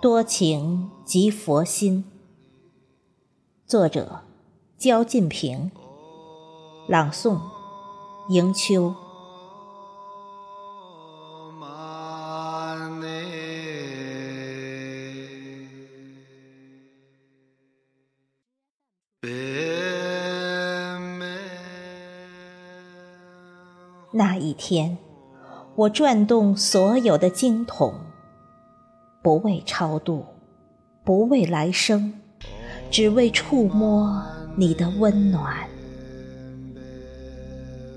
多情即佛心。作者：焦晋平。朗诵：迎秋。那一天，我转动所有的经筒，不为超度，不为来生，只为触摸你的温暖。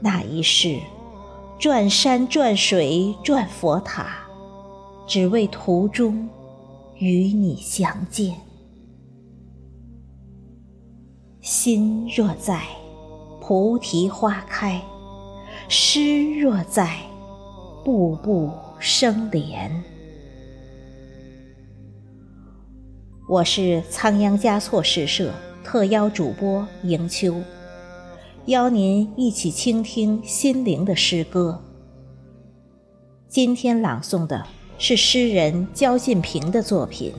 那一世，转山转水转佛塔，只为途中与你相见。心若在，菩提花开。诗若在，步步生莲。我是仓央嘉措诗社特邀主播迎秋，邀您一起倾听心灵的诗歌。今天朗诵的是诗人焦晋平的作品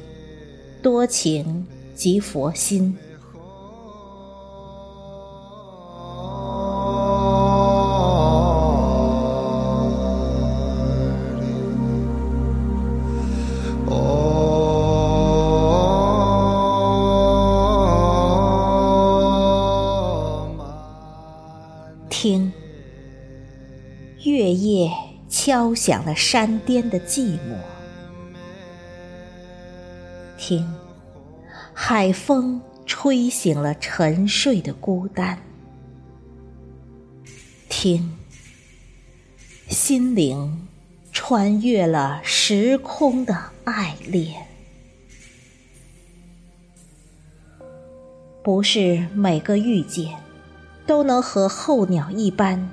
《多情即佛心》。月夜敲响了山巅的寂寞；听，海风吹醒了沉睡的孤单；听，心灵穿越了时空的爱恋。不是每个遇见。都能和候鸟一般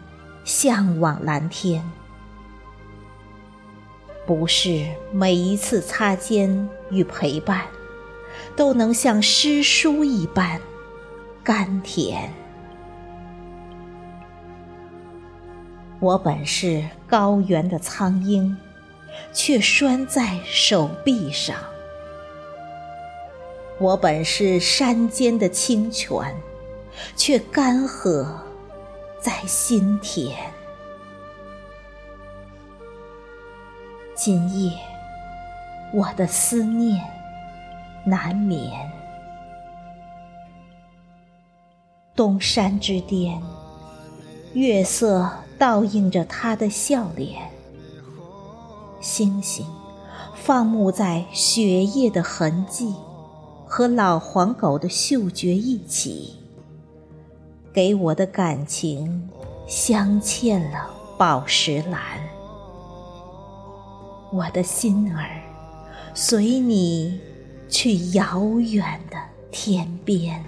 向往蓝天。不是每一次擦肩与陪伴，都能像诗书一般甘甜。我本是高原的苍鹰，却拴在手臂上；我本是山间的清泉。却干涸在心田。今夜，我的思念难眠。东山之巅，月色倒映着他的笑脸，星星放牧在雪夜的痕迹，和老黄狗的嗅觉一起。给我的感情镶嵌了宝石蓝，我的心儿随你去遥远的天边。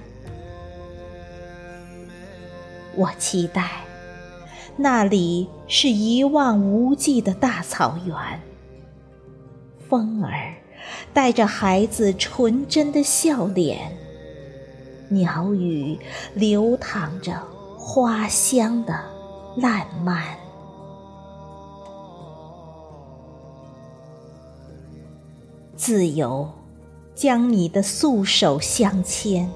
我期待那里是一望无际的大草原，风儿带着孩子纯真的笑脸。鸟语流淌着花香的烂漫，自由将你的素手相牵，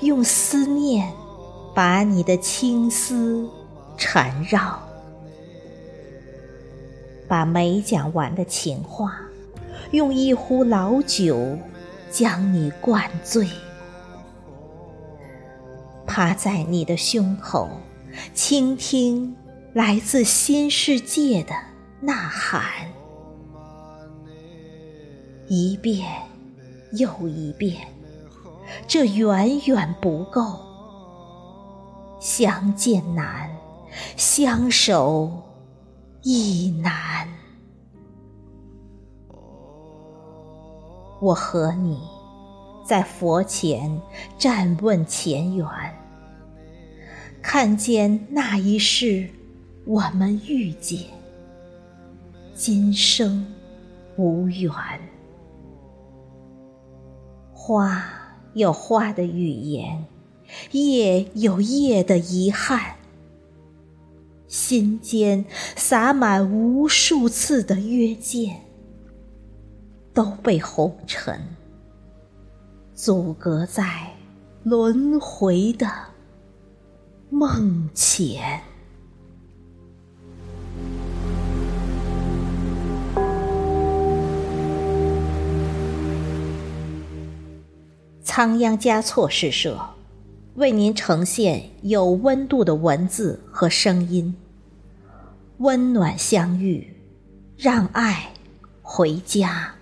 用思念把你的青丝缠绕，把没讲完的情话，用一壶老酒将你灌醉。趴在你的胸口，倾听来自新世界的呐喊，一遍又一遍，这远远不够。相见难，相守亦难。我和你。在佛前站问前缘，看见那一世我们遇见，今生无缘。花有花的语言，夜有夜的遗憾。心间洒满无数次的约见，都被红尘阻隔在轮回的梦前。仓央嘉措诗社为您呈现有温度的文字和声音。温暖相遇，让爱回家。